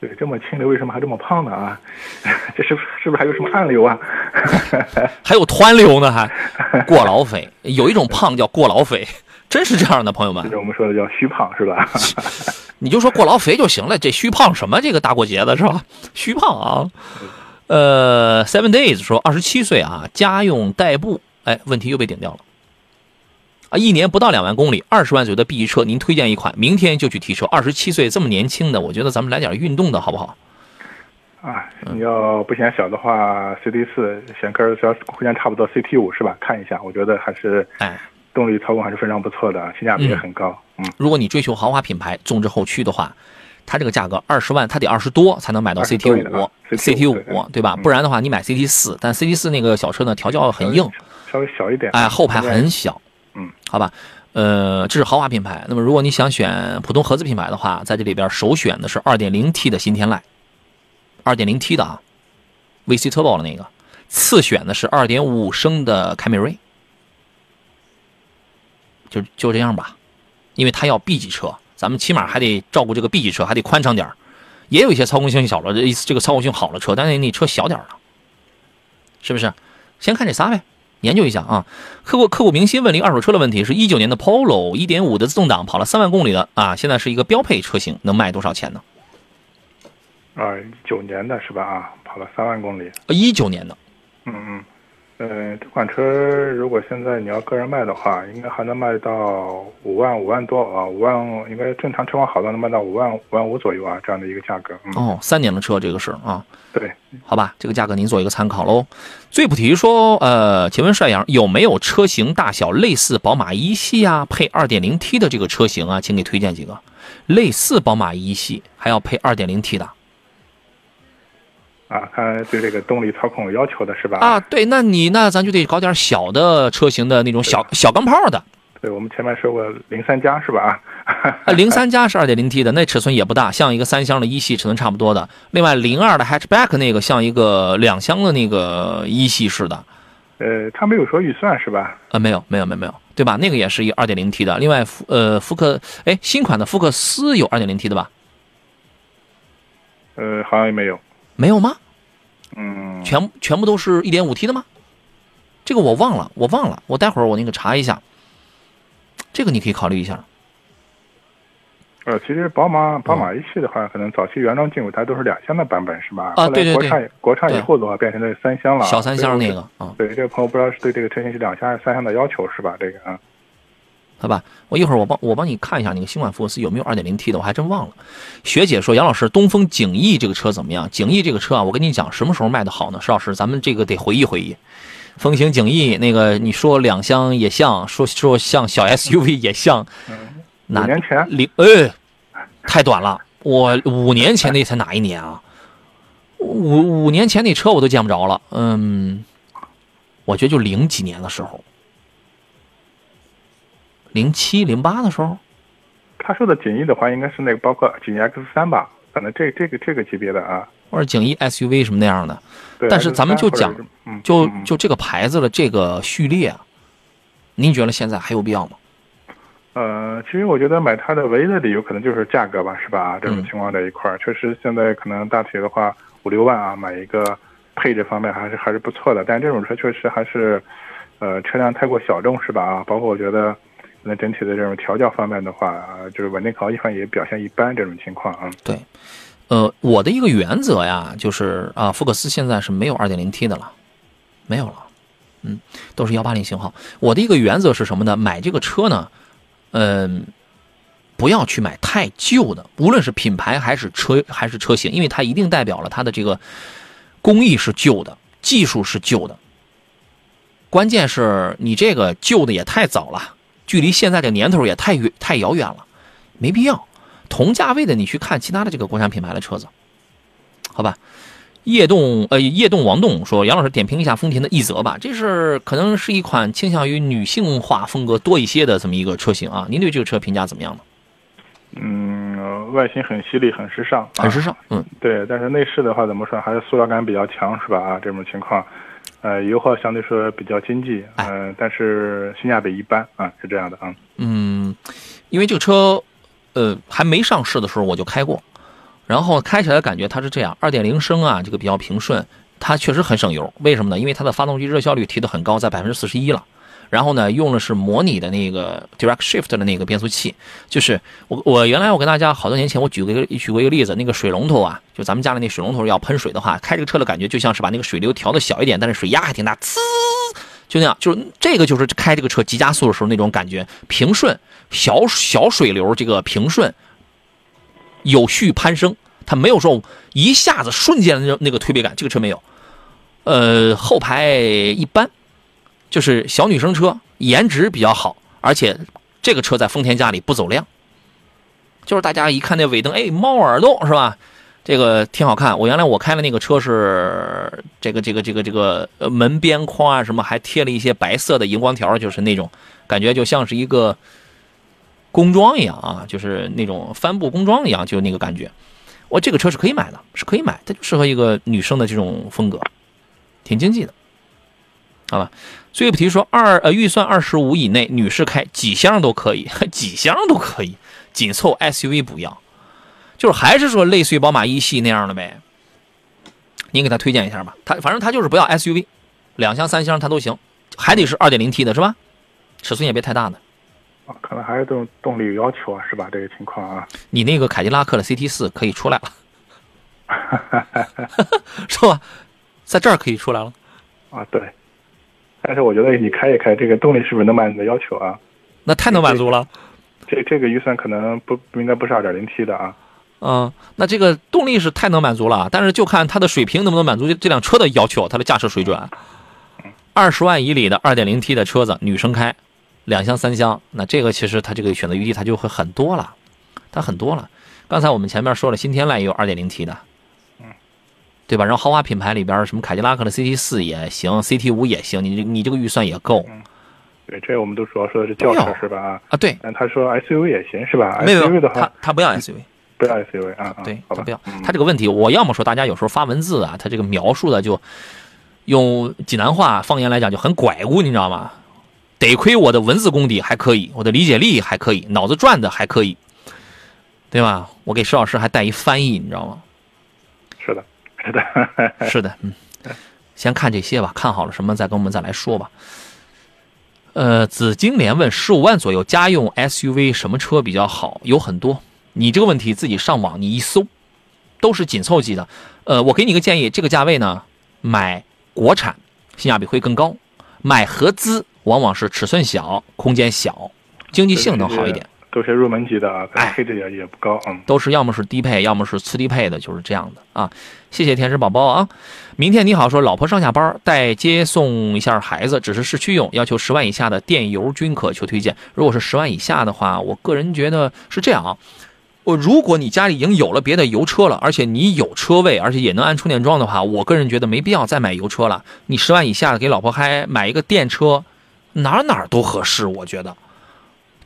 对，这么轻流，为什么还这么胖呢？啊，<laughs> 这是是不是还有什么暗流啊？<laughs> 还有湍流呢？还过劳肥？有一种胖叫过劳肥。”真是这样的，朋友们，这是我们说的叫虚胖，是吧？<laughs> 你就说过劳肥就行了，这虚胖什么？这个大过节的是吧？虚胖啊！呃，Seven Days 说二十七岁啊，家用代步，哎，问题又被顶掉了啊！一年不到两万公里，二十万左右的 B 级车，您推荐一款，明天就去提车。二十七岁这么年轻的，我觉得咱们来点运动的好不好？啊，你要不嫌小的话，CT 四选科只要空间差不多，CT 五是吧？看一下，我觉得还是哎。动力操控还是非常不错的，性价比也很高。嗯，如果你追求豪华品牌、纵置后驱的话，它这个价格二十万，它得二十多才能买到 CT 五，CT 五对吧？不然的话，你买 CT 四，但 CT 四那个小车呢，调教很硬，稍微小一点，哎，后排很小。好吧，呃，这是豪华品牌。那么如果你想选普通合资品牌的话，在这里边首选的是 2.0T 的新天籁，2.0T 的啊，VC Turbo 的那个，次选的是2.5升的凯美瑞。就就这样吧，因为它要 B 级车，咱们起码还得照顾这个 B 级车，还得宽敞点也有一些操控性小了，这这个操控性好的车，但是那车小点了，是不是？先看这仨呗，研究一下啊。刻骨刻骨铭心问了一个二手车的问题，是一九年的 Polo 一点五的自动挡，跑了三万公里的啊，现在是一个标配车型，能卖多少钱呢？啊，一九年的是吧？啊，跑了三万公里。一九年的。嗯嗯。嗯，这款车如果现在你要个人卖的话，应该还能卖到五万五万多啊，五万应该正常车况好的能卖到五万五万五左右啊，这样的一个价格。哦，三年的车这个是啊，对，好吧，这个价格您做一个参考喽。最不提说，呃，请问帅阳有没有车型大小类似宝马一系啊，配二点零 T 的这个车型啊，请给推荐几个类似宝马一系还要配二点零 T 的。啊，看对这个动力操控有要求的是吧？啊，对，那你那咱就得搞点小的车型的那种小小钢炮的。对，我们前面说过零三加是吧？啊，零三加是二点零 T 的，那尺寸也不大，像一个三厢的一系尺寸差不多的。另外零二的 hatchback 那个像一个两厢的那个一系似的。呃，他没有说预算是吧？呃，没有，没有，没有，没有，对吧？那个也是一二点零 T 的。另外福呃福克，哎，新款的福克斯有二点零 T 的吧？呃，好像也没有。没有吗？嗯，全全部都是一点五 T 的吗？这个我忘了，我忘了，我待会儿我那个查一下。这个你可以考虑一下。呃，其实宝马宝马一系的话，可能早期原装进口它都是两厢的版本，是吧？啊，对对对。国产国产以后的话，变成了三厢了。小三厢那个啊。对，这个朋友不知道是对这个车型是两厢还是三厢的要求是吧？这个啊。好吧，我一会儿我帮我帮你看一下那个新款福克斯有没有 2.0T 的，我还真忘了。学姐说杨老师，东风景逸这个车怎么样？景逸这个车啊，我跟你讲，什么时候卖的好呢？石老师，咱们这个得回忆回忆。风行景逸那个，你说两厢也像，说说像小 SUV 也像。哪年前零哎，太短了，我五年前那才哪一年啊？五五年前那车我都见不着了，嗯，我觉得就零几年的时候，零七零八的时候，他说的锦逸的话，应该是那个包括锦逸 X 三吧，可能这这个这个级别的啊。或者景逸 SUV 什么那样的，对但是咱们就 X3 或者讲，嗯就就这个牌子的这个序列啊，您觉得现在还有必要吗？呃，其实我觉得买它的唯一的理由可能就是价格吧，是吧？这种嗯情况在一块儿，确实现在可能大体的话五六万啊，买一个配置方面还是还是不错的。但这种车确实还是，呃，车辆太过小众，是吧？啊，包括我觉得，那整体的这种调教方面的话，就是稳定考一方也表现一般这种情况啊。对，呃，我的一个原则呀，就是啊，福克斯现在是没有 2.0T 的了，没有了，嗯，都是180型号。我的一个原则是什么呢？买这个车呢，嗯、不要去买太旧的，无论是品牌还是车还是车型，因为它一定代表了它的这个工艺是旧的，技术是旧的。关键是你这个旧的也太早了，距离现在这年头也太远太遥远了，没必要。同价位的你去看其他的这个国产品牌的车子，好吧？叶动呃叶动王栋说，杨老师点评一下丰田的奕泽吧，这是可能是一款倾向于女性化风格多一些的这么一个车型啊。您对这个车评价怎么样呢？嗯，呃外形很犀利，很时尚，啊很时尚，嗯，对，但是内饰的话怎么说，还是塑料感比较强，是吧？啊，这种情况，呃，油耗相对说比较经济，哎嗯、但是性价比一般啊，是这样的啊。嗯，因为这个车，呃，还没上市的时候我就开过，然后开起来感觉它是这样，二点零升啊，这个比较平顺，它确实很省油。为什么呢？因为它的发动机热效率提得很高，在百分之四十一了。然后呢，用的是模拟的那个 Direct Shift 的那个变速器，就是我我原来我跟大家好多年前我举过一个举过一个例子，那个水龙头啊，就咱们家里那水龙头要喷水的话，开这个车的感觉就像是把那个水流调的小一点，但是水压还挺大，呲，就那样，就是这个就是开这个车急加速的时候那种感觉，平顺，小小水流这个平顺，有序攀升，它没有说一下子瞬间的那种那个推背感，这个车没有。呃，后排一般，就是小女生车，颜值比较好，而且这个车在丰田家里不走量，就是大家一看那尾灯，哎，猫耳朵是吧？这个挺好看。我原来我开的那个车是这个这个这个这个呃门边框啊什么，还贴了一些白色的荧光条，就是那种感觉就像是一个工装一样啊，就是那种帆布工装一样，就那个感觉。我这个车是可以买的，是可以买，它就适合一个女生的这种风格，挺经济的，好吧？最不提说二呃预算二十五以内，女士开几厢都可以，<laughs> 几厢都可以，紧凑 SUV 不要，就是还是说类似于宝马一系那样的呗。您给他推荐一下吧，他反正他就是不要 SUV，两厢三厢他都行，还得是二点零 T 的是吧？尺寸也别太大的。啊，可能还是这种动力有要求啊，是吧？这个情况啊，你那个凯迪拉克的 CT 四可以出来了，<laughs> <laughs> 是吧？在这儿可以出来了。啊，对。但是我觉得你开一开，这个动力是不是能满足你的要求啊？那太能满足了。这这个预算可能不不应该不是二点零 T 的啊。嗯，那这个动力是太能满足了，但是就看它的水平能不能满足这辆车的要求，它的驾驶水准。二十万以里的二点零 T 的车子，女生开，两厢三厢，那这个其实它这个选择余地它就会很多了，它很多了。刚才我们前面说了，新天籁也有二点零 T 的，嗯，对吧？然后豪华品牌里边什么凯迪拉克的 CT 四也行，CT 五也行，你这你这个预算也够对，这我们都主要说的是轿车是吧？啊，啊。对，但他说 SUV 也行是吧没有他的话他不要 SUV。不要 SUV 啊啊，对，好吧，他不要嗯他这个问题，我要么说大家有时候发文字啊，他这个描述的就用济南话方言来讲就很拐咕，你知道吗？得亏我的文字功底还可以，我的理解力还可以，脑子转的还可以，对吧？我给石老师还带一翻译，你知道吗？是的，<laughs> 是的，嗯，先看这些吧，看好了什么再跟我们再来说吧。呃，紫金莲问十五万左右家用 SUV 什么车比较好？有很多，你这个问题自己上网你一搜，都是紧凑级的。呃，我给你个建议，这个价位呢，买国产性价比会更高，买合资往往是尺寸小、空间小、经济性能好一点。都是入门级的配置也也不高，嗯。都是要么是低配，要么是次低配的，就是这样的啊。谢谢天使宝宝啊！明天你好说，老婆上下班带接送一下孩子，只是市区用，要求十万以下的电油均可求推荐。如果是十万以下的话，我个人觉得是这样啊。我如果你家里已经有了别的油车了，而且你有车位，而且也能安充电桩的话，我个人觉得没必要再买油车了。你十万以下的给老婆还买一个电车，哪哪都合适，我觉得。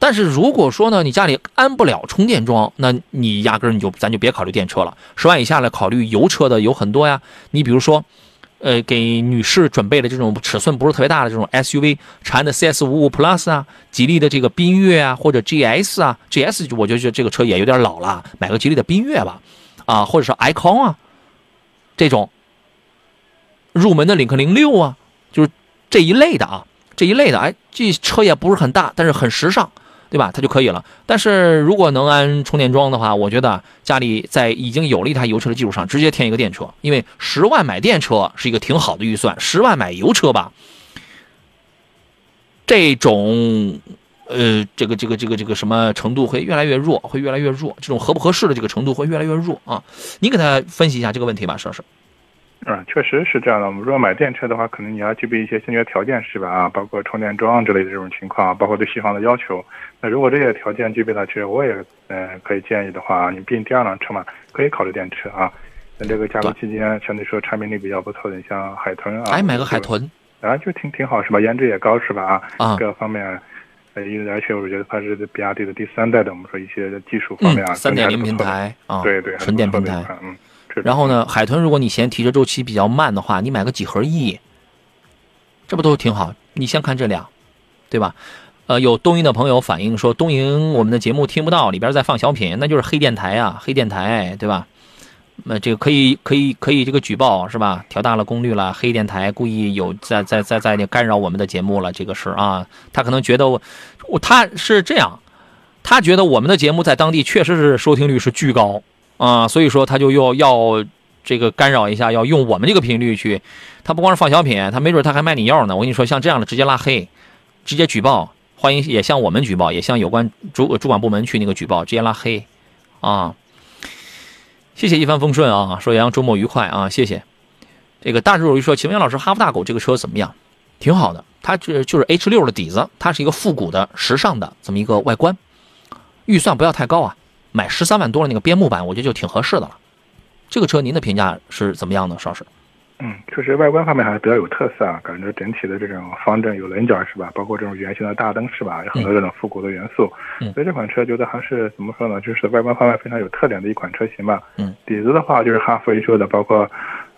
但是如果说呢，你家里安不了充电桩，那你压根儿你就咱就别考虑电车了。十万以下的考虑油车的有很多呀，你比如说，呃，给女士准备的这种尺寸不是特别大的这种 SUV，长安的 CS 五五 Plus 啊，吉利的这个缤越啊，或者 GS 啊，GS 我觉得这个车也有点老了，买个吉利的缤越吧，啊，或者是 icon 啊，这种入门的领克零六啊，就是这一类的啊，这一类的，哎，这车也不是很大，但是很时尚。对吧？它就可以了。但是如果能安充电桩的话，我觉得家里在已经有了一台油车的基础上，直接添一个电车。因为十万买电车是一个挺好的预算，十万买油车吧，这种呃，这个这个这个这个什么程度会越来越弱，会越来越弱。这种合不合适的这个程度会越来越弱啊！你给他分析一下这个问题吧，佘师。嗯，确实是这样的。我们如果买电车的话，可能你要具备一些先决条件，是吧？啊，包括充电桩之类的这种情况，包括对续航的要求。那如果这些条件具备了，其实我也嗯可以建议的话，你毕竟第二辆车嘛，可以考虑电车啊。那这个价格期间，相对说产品力比较不错的，你像海豚啊，哎，买个海豚啊，就挺挺好，是吧？颜值也高，是吧？啊，各方面，呃，而且我觉得它是比亚迪的第三代的，我们说一些技术方面啊，三点零平台啊，对对，纯电平台，嗯。然后呢，海豚，如果你嫌提车周期比较慢的话，你买个几何 E，这不都挺好？你先看这俩，对吧？呃，有东营的朋友反映说，东营我们的节目听不到，里边在放小品，那就是黑电台啊，黑电台，对吧？那这个可以可以可以这个举报是吧？调大了功率了，黑电台故意有在在在在干扰我们的节目了，这个是啊，他可能觉得我我他是这样，他觉得我们的节目在当地确实是收听率是巨高。啊，所以说他就要要这个干扰一下，要用我们这个频率去，他不光是放小品，他没准他还卖你药呢。我跟你说，像这样的直接拉黑，直接举报，欢迎也向我们举报，也向有关主主管部门去那个举报，直接拉黑，啊，谢谢一帆风顺啊，说杨周末愉快啊，谢谢。这个大智若愚说，请问老师，哈弗大狗这个车怎么样？挺好的，它这就是 H 六的底子，它是一个复古的、时尚的这么一个外观，预算不要太高啊。买十三万多的那个边牧版，我觉得就挺合适的了。这个车您的评价是怎么样的，邵师？嗯，确实外观方面还是比较有特色啊，感觉整体的这种方正有棱角是吧？包括这种圆形的大灯是吧？有很多这种复古的元素。嗯，所以这款车觉得还是怎么说呢？就是外观方面非常有特点的一款车型吧。嗯，底子的话就是哈弗 H 的，包括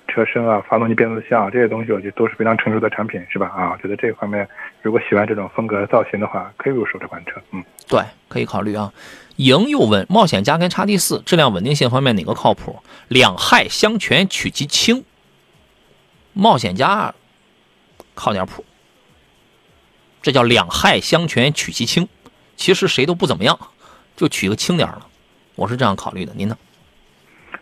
车身啊、发动机、变速箱啊这些东西，我觉得都是非常成熟的产品是吧？啊，觉得这方面如果喜欢这种风格造型的话，可以入手这款车。嗯，对，可以考虑啊。莹又问：冒险家跟叉 D 四质量稳定性方面哪个靠谱？两害相权取其轻。冒险家靠点谱，这叫两害相权取其轻。其实谁都不怎么样，就取个轻点的。我是这样考虑的，您呢？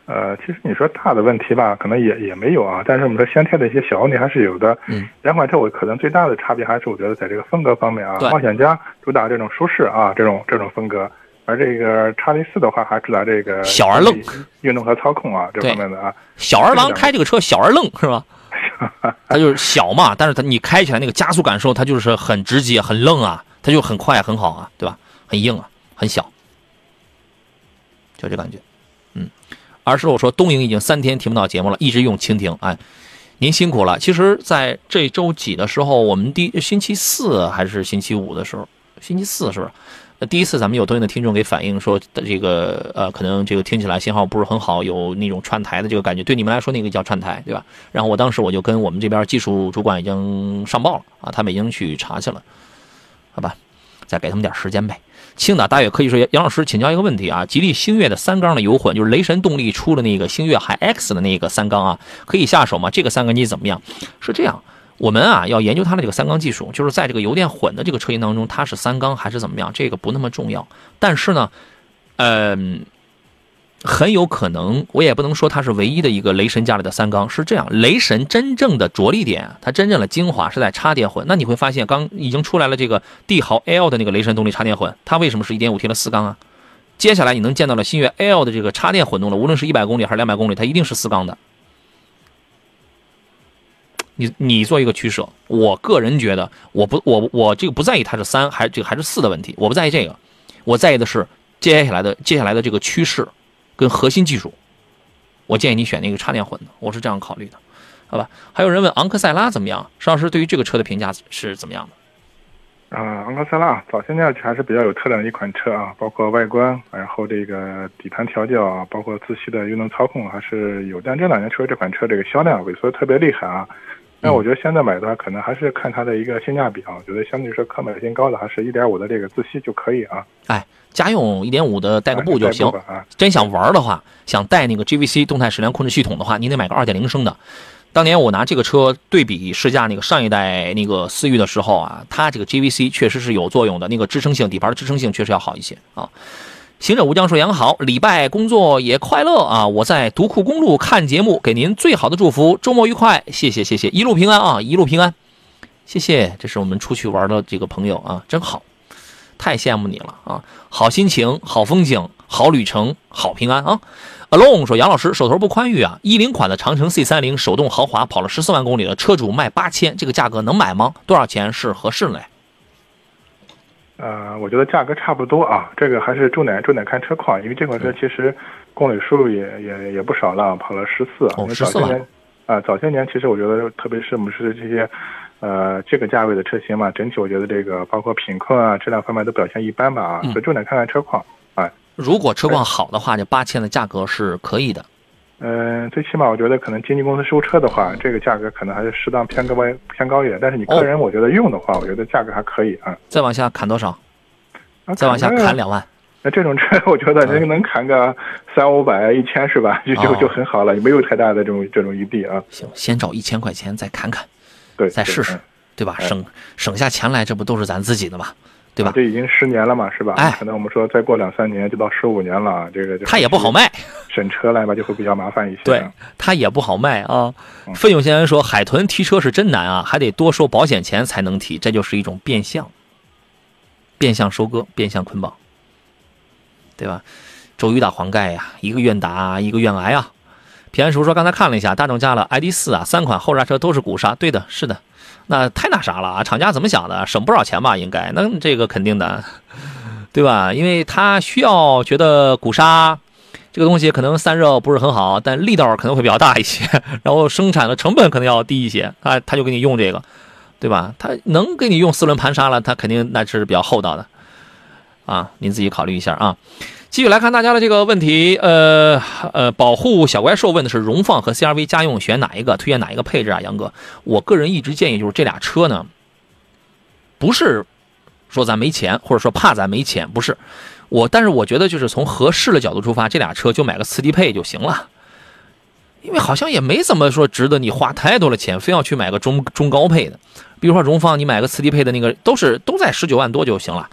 呃，其实你说大的问题吧，可能也也没有啊。但是我们说先天的一些小问题还是有的。嗯。两款车我可能最大的差别还是我觉得在这个风格方面啊。冒险家主打这种舒适啊，这种这种风格。而这个叉 D 四的话，还主打这个小而愣运动和操控啊，这方面的啊。小二郎开这个车小而愣是吧？<laughs> 它就是小嘛，但是它你开起来那个加速感受，它就是很直接、很愣啊，它就很快、很好啊，对吧？很硬啊，很小，就这感觉。嗯，而是我说东营已经三天听不到节目了，一直用蜻蜓。哎，您辛苦了。其实，在这周几的时候，我们第星期四还是星期五的时候，星期四是不是？那第一次咱们有对应的听众给反映说，这个呃，可能这个听起来信号不是很好，有那种串台的这个感觉。对你们来说，那个叫串台，对吧？然后我当时我就跟我们这边技术主管已经上报了啊，他们已经去查去了，好吧？再给他们点时间呗。青岛大悦可以说，杨老师请教一个问题啊，吉利星越的三缸的油混，就是雷神动力出的那个星越海 X 的那个三缸啊，可以下手吗？这个三缸机怎么样？是这样。我们啊要研究它的这个三缸技术，就是在这个油电混的这个车型当中，它是三缸还是怎么样？这个不那么重要。但是呢，嗯，很有可能，我也不能说它是唯一的一个雷神家里的三缸是这样。雷神真正的着力点，它真正的精华是在插电混。那你会发现，刚已经出来了这个帝豪 L 的那个雷神动力插电混，它为什么是一点五 T 的四缸啊？接下来你能见到了星越 L 的这个插电混动的，无论是一百公里还是两百公里，它一定是四缸的。你你做一个取舍，我个人觉得，我不我我这个不在意它是三还这个还是四的问题，我不在意这个，我在意的是接下来的接下来的这个趋势跟核心技术，我建议你选那个插电混的，我是这样考虑的，好吧？还有人问昂克赛拉怎么样，邵老师对于这个车的评价是怎么样的？啊，昂克赛拉早些年还是比较有特点的一款车啊，包括外观，然后这个底盘调教啊，包括自吸的运动操控还是有。但这两年确实这款车这个销量萎缩特别厉害啊。那我觉得现在买的话，可能还是看它的一个性价比啊。我觉得相对来说可买性高的，还是一点五的这个自吸就可以啊。哎，家用一点五的带个步就行。啊。真想玩的话，想带那个 GVC 动态矢量控制系统的话，你得买个二点零升的。当年我拿这个车对比试驾那个上一代那个思域的时候啊，它这个 GVC 确实是有作用的，那个支撑性底盘的支撑性确实要好一些啊。行者无疆说：“杨好，礼拜工作也快乐啊！我在独库公路看节目，给您最好的祝福，周末愉快，谢谢谢谢，一路平安啊，一路平安，谢谢。这是我们出去玩的这个朋友啊，真好，太羡慕你了啊！好心情，好风景，好旅程，好平安啊！” alone 说：“杨老师手头不宽裕啊，一零款的长城 C 三零手动豪华跑了十四万公里的车主卖八千，这个价格能买吗？多少钱是合适嘞？”呃，我觉得价格差不多啊，这个还是重点重点看车况，因为这款车其实公里数也也也不少了，跑了十四。哦，十四年啊，早些年其实我觉得，特别是我们是这些，呃，这个价位的车型嘛，整体我觉得这个包括品控啊、质量方面都表现一般吧啊，所以重点看看车况啊。如果车况好的话，这八千的价格是可以的。嗯，最起码我觉得可能经纪公司收车的话，这个价格可能还是适当偏高偏高一点。但是你个人我觉得用的话，我觉得价格还可以啊。再往下砍多少？再往下砍两万？那这种车我觉得能能砍个三五百、一千是吧？就就就很好了，也没有太大的这种这种余地啊。行，先找一千块钱再砍砍，对，再试试，对吧？省省下钱来，这不都是咱自己的吗？对吧？这已经十年了嘛，是吧？哎，可能我们说再过两三年就到十五年了，这个它也不好卖，审车来吧就会比较麻烦一些。对，它也不好卖啊。费勇先生说：“海豚提车是真难啊，还得多收保险钱才能提，这就是一种变相，变相收割，变相捆绑，对吧？”周瑜打黄盖呀，一个愿打，一个愿挨啊。平安叔说：“刚才看了一下，大众加了 ID 四啊，三款后刹车都是鼓刹，对的，是的。”那太那啥了啊！厂家怎么想的？省不少钱吧？应该，那这个肯定的，对吧？因为他需要觉得鼓刹这个东西可能散热不是很好，但力道可能会比较大一些，<laughs> 然后生产的成本可能要低一些，啊他就给你用这个，对吧？他能给你用四轮盘刹了，他肯定那是比较厚道的啊，您自己考虑一下啊。继续来看大家的这个问题，呃呃，保护小怪兽问的是荣放和 CRV 家用选哪一个，推荐哪一个配置啊？杨哥，我个人一直建议就是这俩车呢，不是说咱没钱，或者说怕咱没钱，不是我，但是我觉得就是从合适的角度出发，这俩车就买个次低配就行了，因为好像也没怎么说值得你花太多的钱，非要去买个中中高配的，比如说荣放，你买个次低配的那个都是都在十九万多就行了，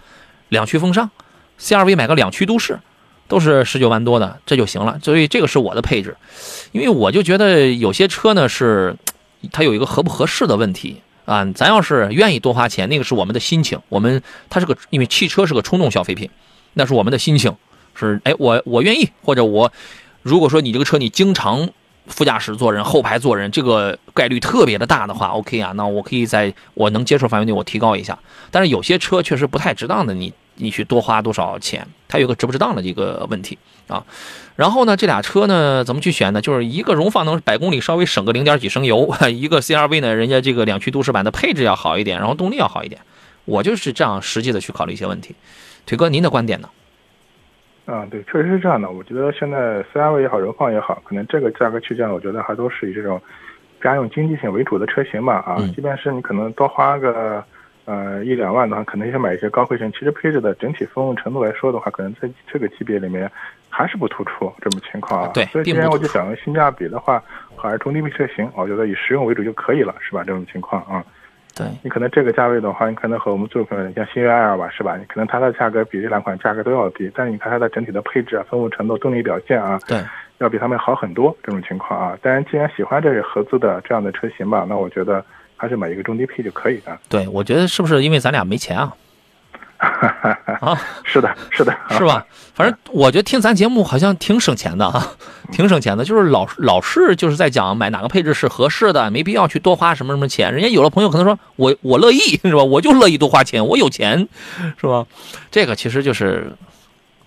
两驱风尚，CRV 买个两驱都市。都是十九万多的，这就行了。所以这个是我的配置，因为我就觉得有些车呢是，它有一个合不合适的问题啊。咱要是愿意多花钱，那个是我们的心情。我们它是个，因为汽车是个冲动消费品，那是我们的心情。是哎，我我愿意，或者我如果说你这个车你经常副驾驶坐人、后排坐人，这个概率特别的大的话，OK 啊，那我可以在我能接受范围内我提高一下。但是有些车确实不太值当的，你。你去多花多少钱？它有个值不值当的一个问题啊。然后呢，这俩车呢怎么去选呢？就是一个荣放能百公里稍微省个零点几升油，<laughs> 一个 CRV 呢，人家这个两驱都市版的配置要好一点，然后动力要好一点。我就是这样实际的去考虑一些问题。腿哥，您的观点呢？啊，对，确实是这样的。我觉得现在 CRV 也好，荣放也好，可能这个价格区间，我觉得还都是以这种家用经济性为主的车型吧。啊，即便是你可能多花个。呃，一两万的话，可能想买一些高配型。其实配置的整体丰富程度来说的话，可能在这个级别里面还是不突出这种情况啊。对，所以今天我就想性价比的话，还是中低配车型，我觉得以实用为主就可以了，是吧？这种情况啊。对。你可能这个价位的话，你可能和我们做可能像星越 L 吧，是吧？你可能它的价格比这两款价格都要低，但是你看它的整体的配置啊、丰富程度、动力表现啊，对，要比他们好很多。这种情况啊，当然，既然喜欢这个合资的这样的车型吧，那我觉得。还是买一个中低配就可以的。<laughs> 对，我觉得是不是因为咱俩没钱啊？<laughs> 啊，是的，是的，是吧？反正我觉得听咱节目好像挺省钱的啊，挺省钱的。就是老老是就是在讲买哪个配置是合适的，没必要去多花什么什么钱。人家有的朋友可能说我我乐意是吧？我就乐意多花钱，我有钱是吧？这个其实就是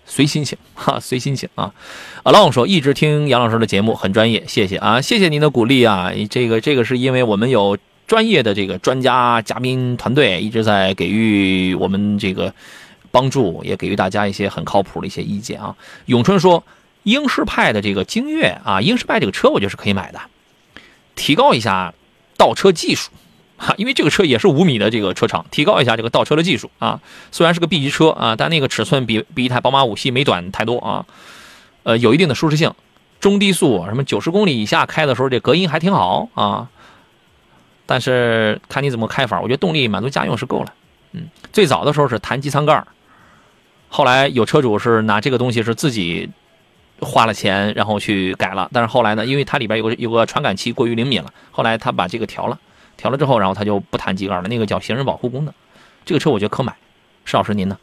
随心情哈，随心情啊。阿浪说一直听杨老师的节目，很专业，谢谢啊，谢谢您的鼓励啊。这个这个是因为我们有专业的这个专家嘉宾团队一直在给予我们这个帮助，也给予大家一些很靠谱的一些意见啊。永春说英仕派的这个精锐啊，英仕派这个车我觉得是可以买的，提高一下倒车技术。哈，因为这个车也是五米的这个车长，提高一下这个倒车的技术啊。虽然是个 B 级车啊，但那个尺寸比比一台宝马五系没短太多啊。呃，有一定的舒适性，中低速什么九十公里以下开的时候，这隔音还挺好啊。但是看你怎么开法，我觉得动力满足家用是够了。嗯，最早的时候是弹机舱盖后来有车主是拿这个东西是自己花了钱然后去改了，但是后来呢，因为它里边有个有个传感器过于灵敏了，后来他把这个调了。调了之后，然后他就不弹机盖了，那个叫行人保护功能。这个车我觉得可买，石老师您呢？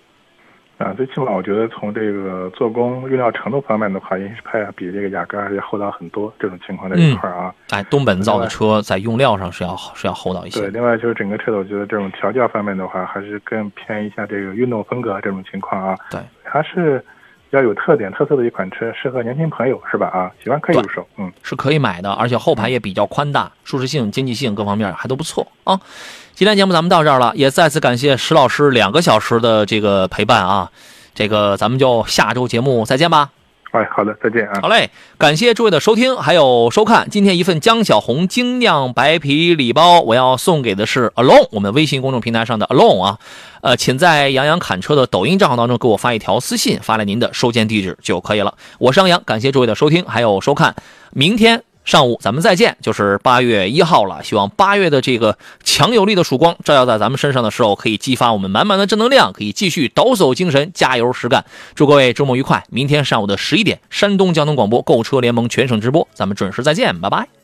啊，最起码我觉得从这个做工、用料程度方面的话，英仕派比这个雅阁要厚道很多。这种情况在一块儿啊，哎，东本造的车在用料上是要是要厚道一些。对，另外就是整个车的，我觉得这种调教方面的话，还是更偏一下这个运动风格这种情况啊。对，还是。比较有特点、特色的一款车，适合年轻朋友是吧？啊，喜欢可以入手，嗯，是可以买的，而且后排也比较宽大，舒适性、经济性各方面还都不错啊。今天节目咱们到这儿了，也再次感谢石老师两个小时的这个陪伴啊，这个咱们就下周节目再见吧。哎，好的，再见啊！好嘞，感谢诸位的收听还有收看。今天一份江小红精酿白啤礼包，我要送给的是 Alone，我们微信公众平台上的 Alone 啊，呃，请在杨洋侃车的抖音账号当中给我发一条私信，发来您的收件地址就可以了。我是杨洋，感谢诸位的收听还有收看，明天。上午咱们再见，就是八月一号了。希望八月的这个强有力的曙光照耀在咱们身上的时候，可以激发我们满满的正能量，可以继续抖擞精神，加油实干。祝各位周末愉快！明天上午的十一点，山东交通广播购车联盟全省直播，咱们准时再见，拜拜。